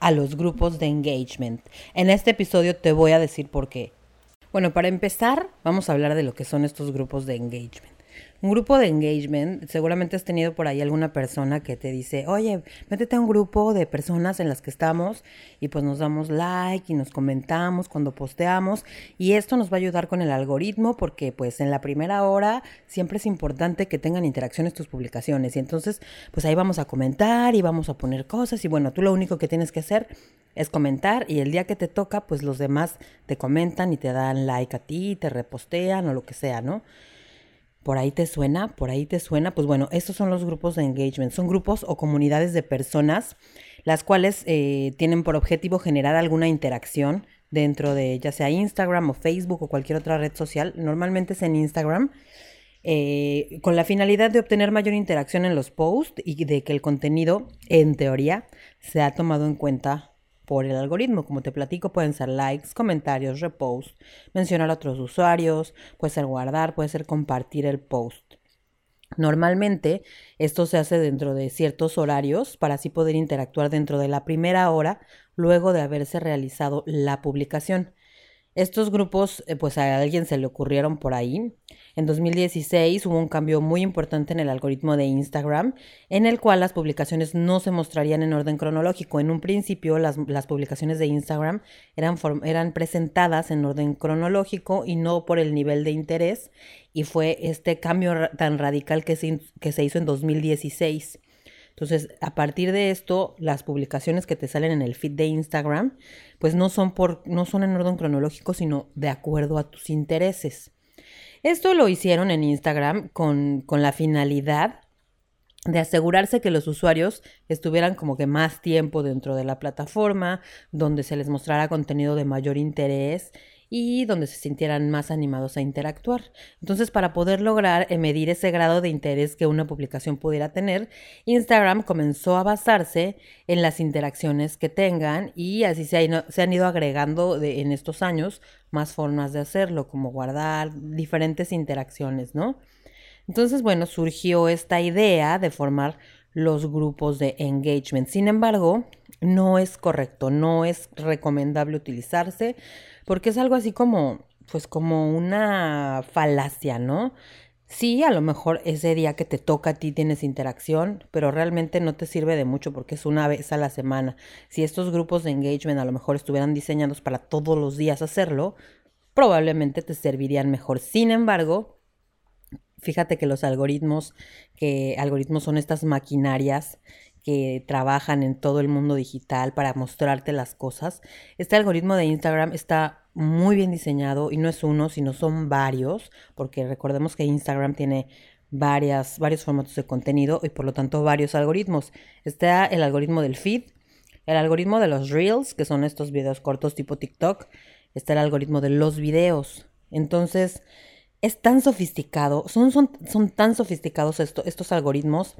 a los grupos de engagement. En este episodio te voy a decir por qué. Bueno, para empezar, vamos a hablar de lo que son estos grupos de engagement. Un grupo de engagement, seguramente has tenido por ahí alguna persona que te dice, oye, métete a un grupo de personas en las que estamos y pues nos damos like y nos comentamos cuando posteamos y esto nos va a ayudar con el algoritmo porque pues en la primera hora siempre es importante que tengan interacciones tus publicaciones y entonces pues ahí vamos a comentar y vamos a poner cosas y bueno, tú lo único que tienes que hacer es comentar y el día que te toca pues los demás te comentan y te dan like a ti, te repostean o lo que sea, ¿no? Por ahí te suena, por ahí te suena, pues bueno, estos son los grupos de engagement. Son grupos o comunidades de personas las cuales eh, tienen por objetivo generar alguna interacción dentro de ya sea Instagram o Facebook o cualquier otra red social. Normalmente es en Instagram. Eh, con la finalidad de obtener mayor interacción en los posts y de que el contenido, en teoría, sea tomado en cuenta por el algoritmo. Como te platico, pueden ser likes, comentarios, reposts, mencionar a otros usuarios, puede ser guardar, puede ser compartir el post. Normalmente esto se hace dentro de ciertos horarios para así poder interactuar dentro de la primera hora luego de haberse realizado la publicación. Estos grupos, eh, pues a alguien se le ocurrieron por ahí. En 2016 hubo un cambio muy importante en el algoritmo de Instagram, en el cual las publicaciones no se mostrarían en orden cronológico. En un principio las, publicaciones de Instagram eran, eran presentadas en orden cronológico y no por el nivel de interés. Y fue este cambio tan radical que se, que se hizo en 2016. Entonces, a partir de esto, las publicaciones que te salen en el feed de Instagram, pues no son por, no son en orden cronológico, sino de acuerdo a tus intereses. Esto lo hicieron en Instagram con, con la finalidad de asegurarse que los usuarios estuvieran como que más tiempo dentro de la plataforma, donde se les mostrara contenido de mayor interés y donde se sintieran más animados a interactuar. Entonces, para poder lograr eh, medir ese grado de interés que una publicación pudiera tener, Instagram comenzó a basarse en las interacciones que tengan y así se, han ido agregando en estos años más formas de hacerlo, como guardar diferentes interacciones, ¿no? Entonces, bueno, surgió esta idea de formar los grupos de engagement. Sin embargo, no es correcto, no es recomendable utilizarse porque es algo así como, pues como una falacia, ¿no? Sí, a lo mejor ese día que te toca a ti tienes interacción, pero realmente no te sirve de mucho porque es una vez a la semana. Si estos grupos de engagement a lo mejor estuvieran diseñados para todos los días hacerlo, probablemente te servirían mejor. Sin embargo, fíjate que los algoritmos, que algoritmos son estas maquinarias que trabajan en todo el mundo digital para mostrarte las cosas. Este algoritmo de Instagram está muy bien diseñado y no es uno, sino son varios, porque recordemos que Instagram tiene varias, varios formatos de contenido y por lo tanto varios algoritmos. Está el algoritmo del feed, el algoritmo de los reels, que son estos videos cortos tipo TikTok, está el algoritmo de los videos. Entonces, es tan sofisticado, son, son, son tan sofisticados estos algoritmos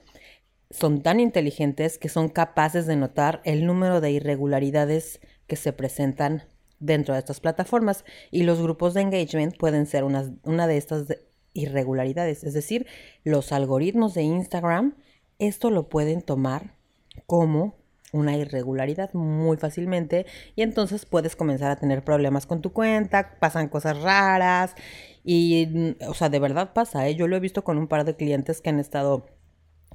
son tan inteligentes que son capaces de notar el número de irregularidades que se presentan dentro de estas plataformas y los grupos de engagement pueden ser una, una de estas irregularidades. Es decir, los algoritmos de Instagram esto lo pueden tomar como una irregularidad muy fácilmente y entonces puedes comenzar a tener problemas con tu cuenta, pasan cosas raras y, o sea, de verdad pasa, ¿eh? yo lo he visto con un par de clientes que han estado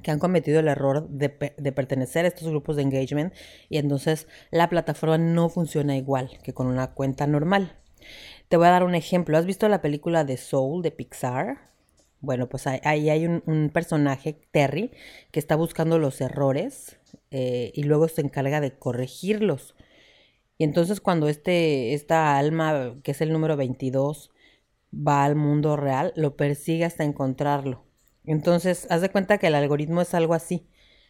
que han cometido el error de, pertenecer a estos grupos de engagement y entonces la plataforma no funciona igual que con una cuenta normal. Te voy a dar un ejemplo. ¿Has visto la película de Soul de Pixar? Bueno, pues ahí hay un, personaje, Terry, que está buscando los errores eh, y luego se encarga de corregirlos. Y entonces cuando este, esta alma, que es el número 22, va al mundo real, lo persigue hasta encontrarlo. Entonces, haz de cuenta que el algoritmo es algo así.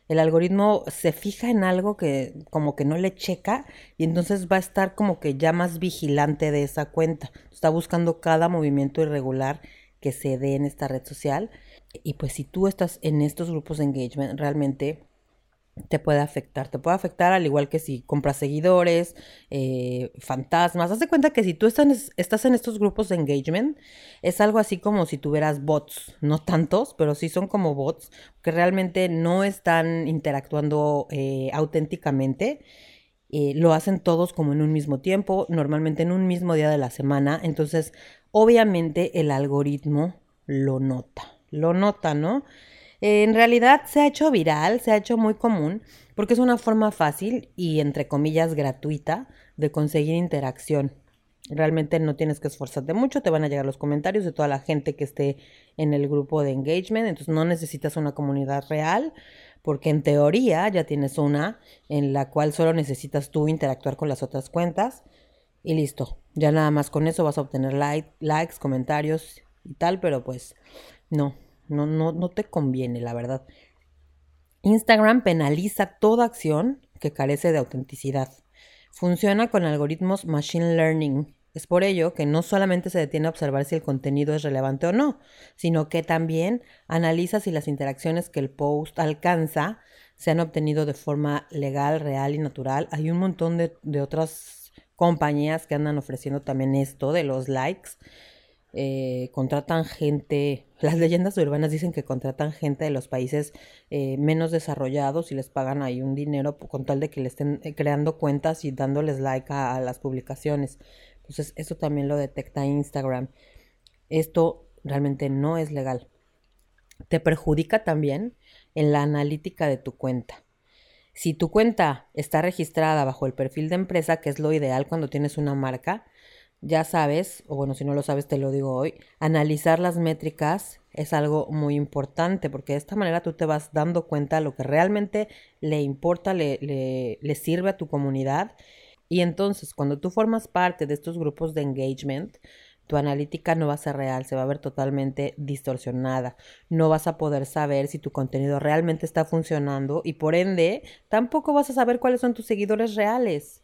el algoritmo se fija en algo que como que no le checa y entonces va a estar como que ya más vigilante de esa cuenta. Está buscando cada movimiento irregular que se dé en esta red social. Y pues si tú estás en estos grupos de engagement, realmente te puede afectar. Te puede afectar al igual que si compras seguidores, eh, fantasmas. Haz de cuenta que si tú estás, en estos grupos de engagement, es algo así como si tuvieras bots. No tantos, pero sí son como bots que realmente no están interactuando eh, auténticamente. Eh, lo hacen todos como en un mismo tiempo, normalmente en un mismo día de la semana. Entonces, obviamente el algoritmo lo nota. Lo nota, ¿no? En realidad se ha hecho viral, se ha hecho muy común, porque es una forma fácil y entre comillas gratuita de conseguir interacción. Realmente no tienes que esforzarte mucho, te van a llegar los comentarios de toda la gente que esté en el grupo de engagement, entonces no necesitas una comunidad real, porque en teoría ya tienes una en la cual solo necesitas tú interactuar con las otras cuentas y listo. Ya nada más con eso vas a obtener likes, comentarios y tal, pero pues no, no, no, no te conviene, la verdad. Instagram penaliza toda acción que carece de autenticidad. Funciona con algoritmos machine learning. Es por ello que no solamente se detiene a observar si el contenido es relevante o no, sino que también analiza si las interacciones que el post alcanza se han obtenido de forma legal, real y natural. Hay un montón de, de otras compañías que andan ofreciendo también esto de los likes. Eh, contratan gente, las leyendas urbanas dicen que contratan gente de los países eh, menos desarrollados y les pagan ahí un dinero con tal de que le estén eh, creando cuentas y dándoles like a, a las publicaciones. Entonces eso también lo detecta Instagram. Esto realmente no es legal. Te perjudica también en la analítica de tu cuenta. Si tu cuenta está registrada bajo el perfil de empresa, que es lo ideal cuando tienes una marca, ya sabes, o bueno, si no lo sabes te lo digo hoy, analizar las métricas es algo muy importante porque de esta manera tú te vas dando cuenta de lo que realmente le importa, le, le, le sirve a tu comunidad. Y entonces, cuando tú formas parte de estos grupos de engagement, tu analítica no va a ser real, se va a ver totalmente distorsionada. No vas a poder saber si tu contenido realmente está funcionando y por ende tampoco vas a saber cuáles son tus seguidores reales.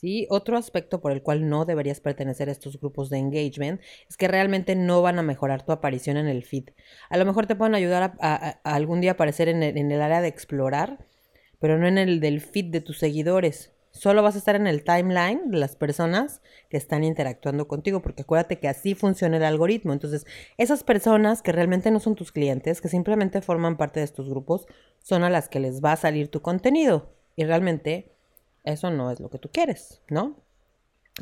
¿Sí? Otro aspecto por el cual no deberías pertenecer a estos grupos de engagement es que realmente no van a mejorar tu aparición en el feed. A lo mejor te pueden ayudar a, algún día aparecer en el, en el área de explorar, pero no en el del feed de tus seguidores. Solo vas a estar en el timeline de las personas que están interactuando contigo, porque acuérdate que así funciona el algoritmo. Entonces, esas personas que realmente no son tus clientes, que simplemente forman parte de estos grupos, son a las que les va a salir tu contenido. Y realmente eso no es lo que tú quieres, ¿no?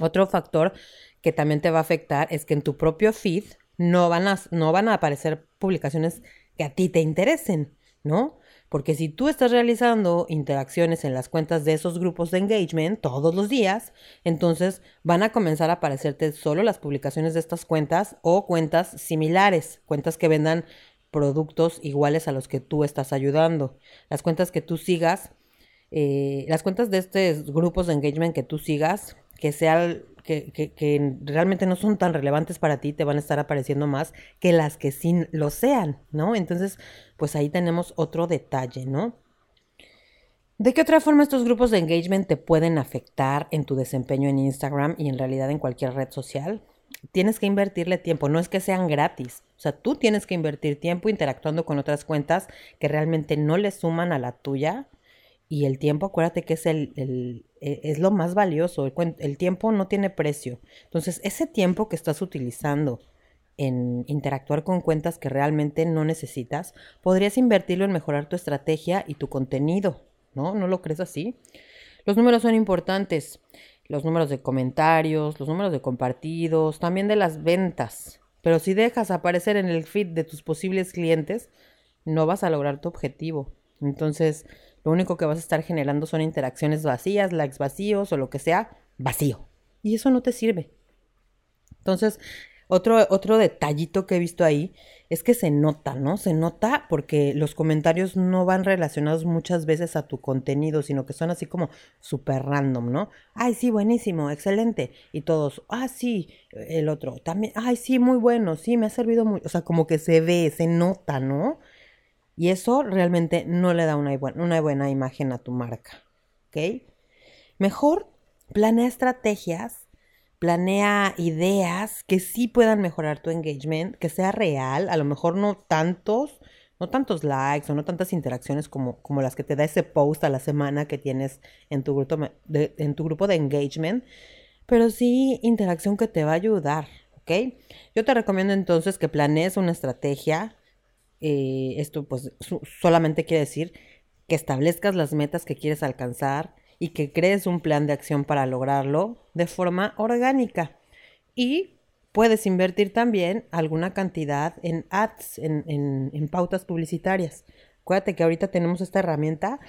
Otro factor que también te va a afectar es que en tu propio feed no van a, no van a aparecer publicaciones que a ti te interesen, ¿no? Porque si tú estás realizando interacciones en las cuentas de esos grupos de engagement todos los días, entonces van a comenzar a aparecerte solo las publicaciones de estas cuentas o cuentas similares, cuentas que vendan productos iguales a los que tú estás ayudando. Las cuentas que tú sigas eh, las cuentas de estos grupos de engagement que tú sigas, que, sea, que, que, realmente no son tan relevantes para ti, te van a estar apareciendo más que las que sí lo sean, ¿no? Entonces, pues ahí tenemos otro detalle, ¿no? ¿De qué otra forma estos grupos de engagement te pueden afectar en tu desempeño en Instagram y en realidad en cualquier red social? Tienes que invertirle tiempo, no es que sean gratis. O sea, tú tienes que invertir tiempo interactuando con otras cuentas que realmente no le suman a la tuya y el tiempo, acuérdate que es, el, el e, es lo más valioso. El, el, tiempo no tiene precio. Entonces, ese tiempo que estás utilizando en interactuar con cuentas que realmente no necesitas, podrías invertirlo en mejorar tu estrategia y tu contenido. ¿No? ¿No lo crees así? Los números son importantes. Los números de comentarios, los números de compartidos, también de las ventas. Pero si dejas aparecer en el feed de tus posibles clientes, no vas a lograr tu objetivo. Entonces, lo único que vas a estar generando son interacciones vacías, likes vacíos o lo que sea, vacío. Y eso no te sirve. Entonces, otro, otro detallito que he visto ahí es que se nota, ¿no? Se nota porque los comentarios no van relacionados muchas veces a tu contenido, sino que son así como súper random, ¿no? Ay, sí, buenísimo, excelente. Y todos, ah, sí, el otro, también, ay, sí, muy bueno, sí, me ha servido muy, o sea, como que se ve, se nota, ¿no? Y eso realmente no le da una, una buena imagen a tu marca. ¿Ok? Mejor planea estrategias, planea ideas que sí puedan mejorar tu engagement, que sea real, a lo mejor no tantos, no tantos likes o no tantas interacciones como, como las que te da ese post a la semana que tienes en tu, grupo de, en tu grupo de engagement, pero sí interacción que te va a ayudar, ¿ok? Yo te recomiendo entonces que planees una estrategia. Eh, esto pues solamente quiere decir que establezcas las metas que quieres alcanzar y que crees un plan de acción para lograrlo de forma orgánica. Y puedes invertir también alguna cantidad en ads, en, pautas publicitarias. Acuérdate que ahorita tenemos esta herramienta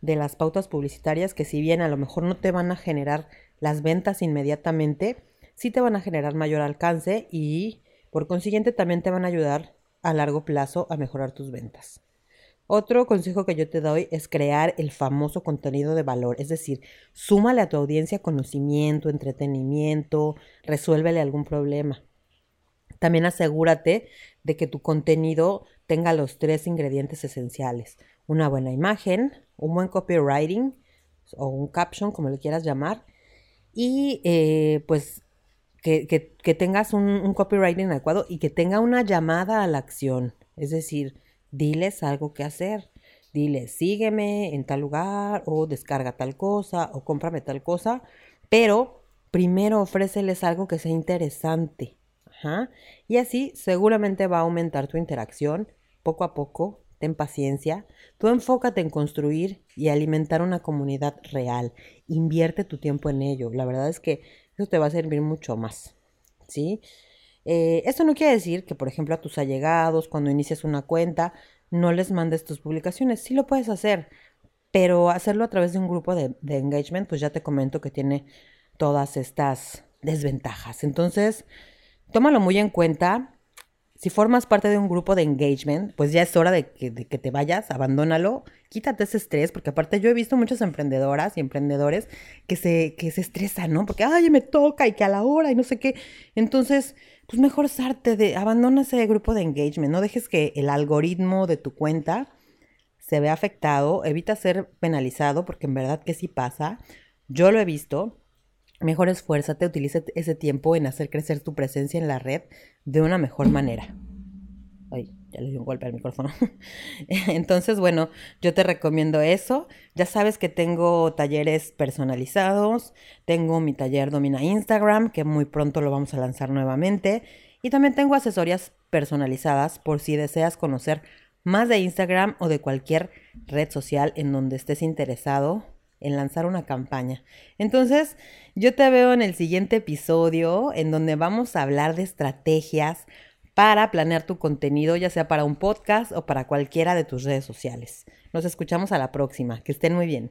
de las pautas publicitarias que si bien a lo mejor no te van a generar las ventas inmediatamente, sí te van a generar mayor alcance y por consiguiente también te van a ayudar a largo plazo a mejorar tus ventas. Otro consejo que yo te doy es crear el famoso contenido de valor, es decir, súmale a tu audiencia conocimiento, entretenimiento, resuélvele algún problema. También asegúrate de que tu contenido tenga los tres ingredientes esenciales. Una buena imagen, un buen copywriting o un caption, como le quieras llamar, y eh, pues que, tengas un, un copywriting adecuado y que tenga una llamada a la acción. Es decir, diles algo que hacer. Diles, sígueme en tal lugar o descarga tal cosa o cómprame tal cosa, pero primero ofréceles algo que sea interesante. Y así seguramente va a aumentar tu interacción poco a poco. Ten paciencia. Tú enfócate en construir y alimentar una comunidad real. Invierte tu tiempo en ello. La verdad es que eso te va a servir mucho más. ¿Sí? Eh, esto no quiere decir que, por ejemplo, a tus allegados, cuando inicias una cuenta, no les mandes tus publicaciones. Sí lo puedes hacer, pero hacerlo a través de un grupo de, de engagement, pues ya te comento que tiene todas estas desventajas. Entonces, tómalo muy en cuenta. Si formas parte de un grupo de engagement, pues ya es hora de que, te vayas, abandónalo, quítate ese estrés, porque aparte yo he visto muchas emprendedoras y emprendedores que se, que se estresan, ¿no? Porque, ay, me toca y que a la hora y no sé qué. Entonces, pues mejor sarte de, abandona ese grupo de engagement, no dejes que el algoritmo de tu cuenta se vea afectado, evita ser penalizado, porque en verdad que sí pasa. Yo lo he visto, mejor esfuérzate, utilice ese tiempo en hacer crecer tu presencia en la red de una mejor manera. Ay, ya le di un golpe al micrófono. Entonces, bueno, yo te recomiendo eso. Ya sabes que tengo talleres personalizados, tengo mi taller Domina Instagram, que muy pronto lo vamos a lanzar nuevamente, y también tengo asesorías personalizadas por si deseas conocer más de Instagram o de cualquier red social en donde estés interesado en lanzar una campaña. Entonces, yo te veo en el siguiente episodio en donde vamos a hablar de estrategias para planear tu contenido, ya sea para un podcast o para cualquiera de tus redes sociales. Nos escuchamos a la próxima. Que estén muy bien.